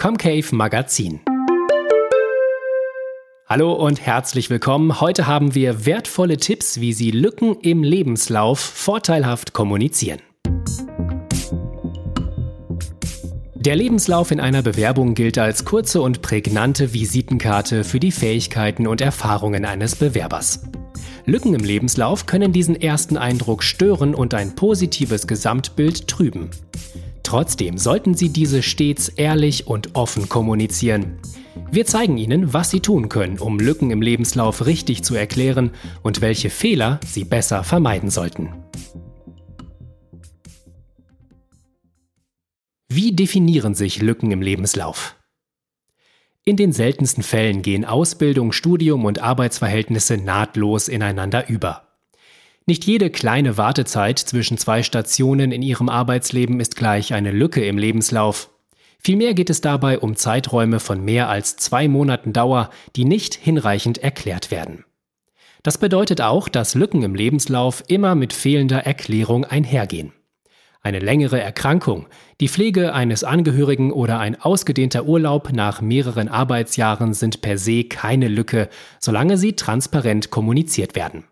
Comcave Magazin. Hallo und herzlich willkommen. Heute haben wir wertvolle Tipps, wie Sie Lücken im Lebenslauf vorteilhaft kommunizieren. Der Lebenslauf in einer Bewerbung gilt als kurze und prägnante Visitenkarte für die Fähigkeiten und Erfahrungen eines Bewerbers. Lücken im Lebenslauf können diesen ersten Eindruck stören und ein positives Gesamtbild trüben. Trotzdem sollten Sie diese stets ehrlich und offen kommunizieren. Wir zeigen Ihnen, was Sie tun können, um Lücken im Lebenslauf richtig zu erklären und welche Fehler Sie besser vermeiden sollten. Wie definieren sich Lücken im Lebenslauf? In den seltensten Fällen gehen Ausbildung, Studium und Arbeitsverhältnisse nahtlos ineinander über. Nicht jede kleine Wartezeit zwischen zwei Stationen in ihrem Arbeitsleben ist gleich eine Lücke im Lebenslauf. Vielmehr geht es dabei um Zeiträume von mehr als zwei Monaten Dauer, die nicht hinreichend erklärt werden. Das bedeutet auch, dass Lücken im Lebenslauf immer mit fehlender Erklärung einhergehen. Eine längere Erkrankung, die Pflege eines Angehörigen oder ein ausgedehnter Urlaub nach mehreren Arbeitsjahren sind per se keine Lücke, solange sie transparent kommuniziert werden.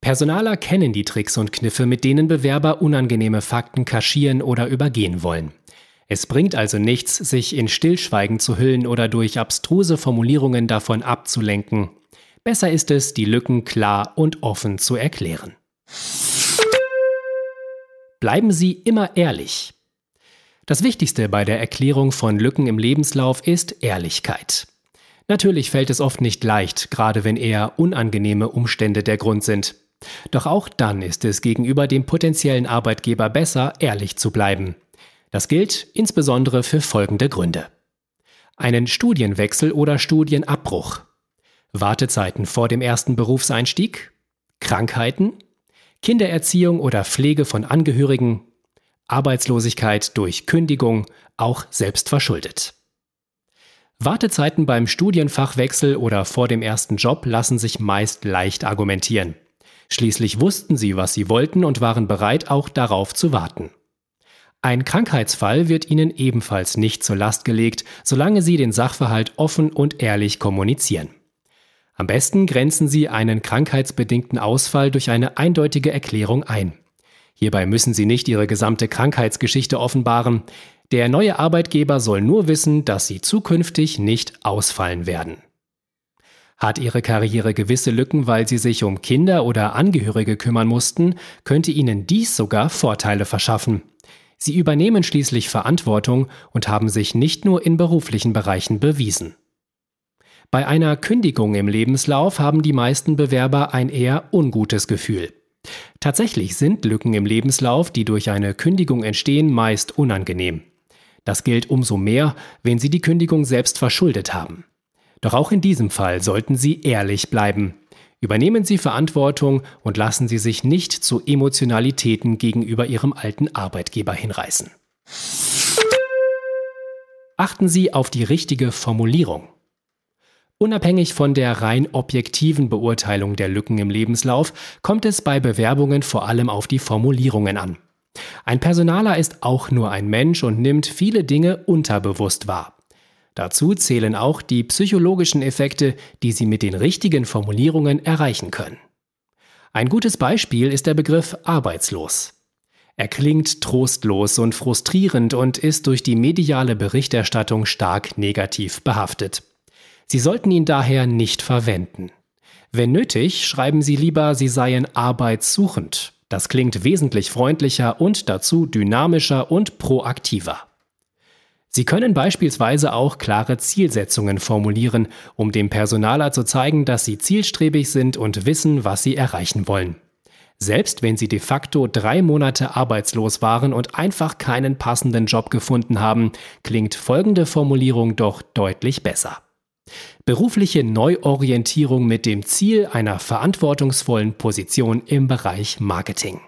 Personaler kennen die Tricks und Kniffe, mit denen Bewerber unangenehme Fakten kaschieren oder übergehen wollen. Es bringt also nichts, sich in Stillschweigen zu hüllen oder durch abstruse Formulierungen davon abzulenken. Besser ist es, die Lücken klar und offen zu erklären. Bleiben Sie immer ehrlich. Das Wichtigste bei der Erklärung von Lücken im Lebenslauf ist Ehrlichkeit. Natürlich fällt es oft nicht leicht, gerade wenn eher unangenehme Umstände der Grund sind. Doch auch dann ist es gegenüber dem potenziellen Arbeitgeber besser, ehrlich zu bleiben. Das gilt insbesondere für folgende Gründe. Einen Studienwechsel oder Studienabbruch. Wartezeiten vor dem ersten Berufseinstieg. Krankheiten. Kindererziehung oder Pflege von Angehörigen. Arbeitslosigkeit durch Kündigung, auch selbstverschuldet. Wartezeiten beim Studienfachwechsel oder vor dem ersten Job lassen sich meist leicht argumentieren. Schließlich wussten sie, was sie wollten und waren bereit, auch darauf zu warten. Ein Krankheitsfall wird ihnen ebenfalls nicht zur Last gelegt, solange sie den Sachverhalt offen und ehrlich kommunizieren. Am besten grenzen sie einen krankheitsbedingten Ausfall durch eine eindeutige Erklärung ein. Hierbei müssen sie nicht ihre gesamte Krankheitsgeschichte offenbaren. Der neue Arbeitgeber soll nur wissen, dass sie zukünftig nicht ausfallen werden. Hat Ihre Karriere gewisse Lücken, weil Sie sich um Kinder oder Angehörige kümmern mussten, könnte Ihnen dies sogar Vorteile verschaffen. Sie übernehmen schließlich Verantwortung und haben sich nicht nur in beruflichen Bereichen bewiesen. Bei einer Kündigung im Lebenslauf haben die meisten Bewerber ein eher ungutes Gefühl. Tatsächlich sind Lücken im Lebenslauf, die durch eine Kündigung entstehen, meist unangenehm. Das gilt umso mehr, wenn Sie die Kündigung selbst verschuldet haben. Doch auch in diesem Fall sollten Sie ehrlich bleiben. Übernehmen Sie Verantwortung und lassen Sie sich nicht zu Emotionalitäten gegenüber Ihrem alten Arbeitgeber hinreißen. Achten Sie auf die richtige Formulierung. Unabhängig von der rein objektiven Beurteilung der Lücken im Lebenslauf kommt es bei Bewerbungen vor allem auf die Formulierungen an. Ein Personaler ist auch nur ein Mensch und nimmt viele Dinge unterbewusst wahr. Dazu zählen auch die psychologischen Effekte, die Sie mit den richtigen Formulierungen erreichen können. Ein gutes Beispiel ist der Begriff arbeitslos. Er klingt trostlos und frustrierend und ist durch die mediale Berichterstattung stark negativ behaftet. Sie sollten ihn daher nicht verwenden. Wenn nötig, schreiben Sie lieber, Sie seien arbeitssuchend. Das klingt wesentlich freundlicher und dazu dynamischer und proaktiver. Sie können beispielsweise auch klare Zielsetzungen formulieren, um dem Personaler zu zeigen, dass Sie zielstrebig sind und wissen, was Sie erreichen wollen. Selbst wenn Sie de facto drei Monate arbeitslos waren und einfach keinen passenden Job gefunden haben, klingt folgende Formulierung doch deutlich besser. Berufliche Neuorientierung mit dem Ziel einer verantwortungsvollen Position im Bereich Marketing.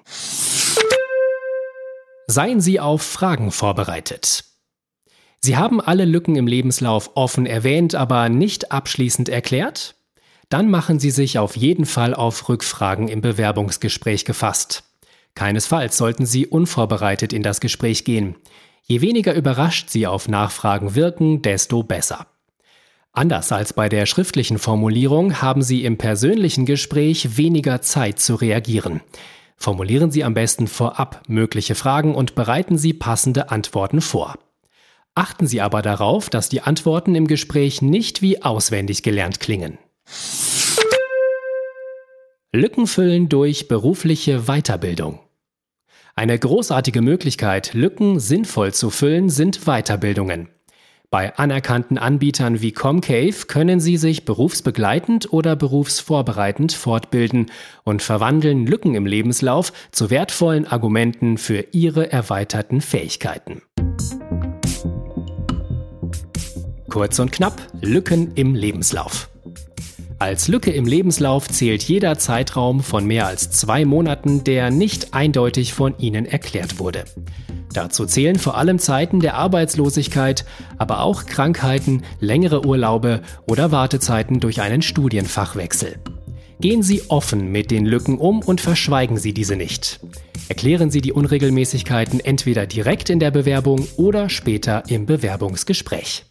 Seien Sie auf Fragen vorbereitet. Sie haben alle Lücken im Lebenslauf offen erwähnt, aber nicht abschließend erklärt? Dann machen Sie sich auf jeden Fall auf Rückfragen im Bewerbungsgespräch gefasst. Keinesfalls sollten Sie unvorbereitet in das Gespräch gehen. Je weniger überrascht Sie auf Nachfragen wirken, desto besser. Anders als bei der schriftlichen Formulierung haben Sie im persönlichen Gespräch weniger Zeit zu reagieren. Formulieren Sie am besten vorab mögliche Fragen und bereiten Sie passende Antworten vor. Achten Sie aber darauf, dass die Antworten im Gespräch nicht wie auswendig gelernt klingen. Lücken füllen durch berufliche Weiterbildung. Eine großartige Möglichkeit, Lücken sinnvoll zu füllen, sind Weiterbildungen. Bei anerkannten Anbietern wie Comcave können Sie sich berufsbegleitend oder berufsvorbereitend fortbilden und verwandeln Lücken im Lebenslauf zu wertvollen Argumenten für Ihre erweiterten Fähigkeiten. Kurz und knapp, Lücken im Lebenslauf. Als Lücke im Lebenslauf zählt jeder Zeitraum von mehr als zwei Monaten, der nicht eindeutig von Ihnen erklärt wurde. Dazu zählen vor allem Zeiten der Arbeitslosigkeit, aber auch Krankheiten, längere Urlaube oder Wartezeiten durch einen Studienfachwechsel. Gehen Sie offen mit den Lücken um und verschweigen Sie diese nicht. Erklären Sie die Unregelmäßigkeiten entweder direkt in der Bewerbung oder später im Bewerbungsgespräch.